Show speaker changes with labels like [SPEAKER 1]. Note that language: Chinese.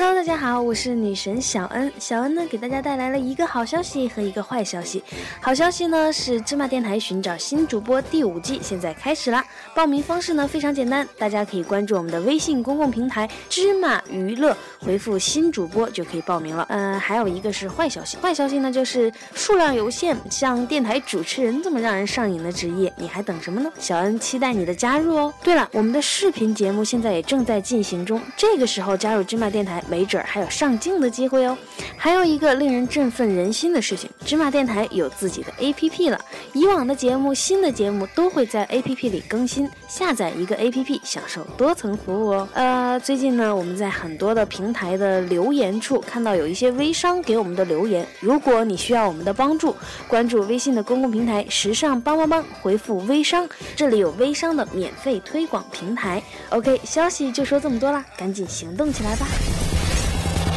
[SPEAKER 1] Hello，大家好，我是女神小恩。小恩呢，给大家带来了一个好消息和一个坏消息。好消息呢是芝麻电台寻找新主播第五季现在开始啦！报名方式呢非常简单，大家可以关注我们的微信公共平台芝麻娱乐，回复新主播就可以报名了。嗯，还有一个是坏消息，坏消息呢就是数量有限，像电台主持人这么让人上瘾的职业，你还等什么呢？小恩期待你的加入哦。对了，我们的视频节目现在也正在进行中，这个时候加入芝麻电台。没准儿还有上镜的机会哦。还有一个令人振奋人心的事情，芝麻电台有自己的 APP 了。以往的节目、新的节目都会在 APP 里更新，下载一个 APP 享受多层服务哦。呃，最近呢，我们在很多的平台的留言处看到有一些微商给我们的留言。如果你需要我们的帮助，关注微信的公共平台“时尚帮帮帮”，回复“微商”，这里有微商的免费推广平台。OK，消息就说这么多啦，赶紧行动起来吧。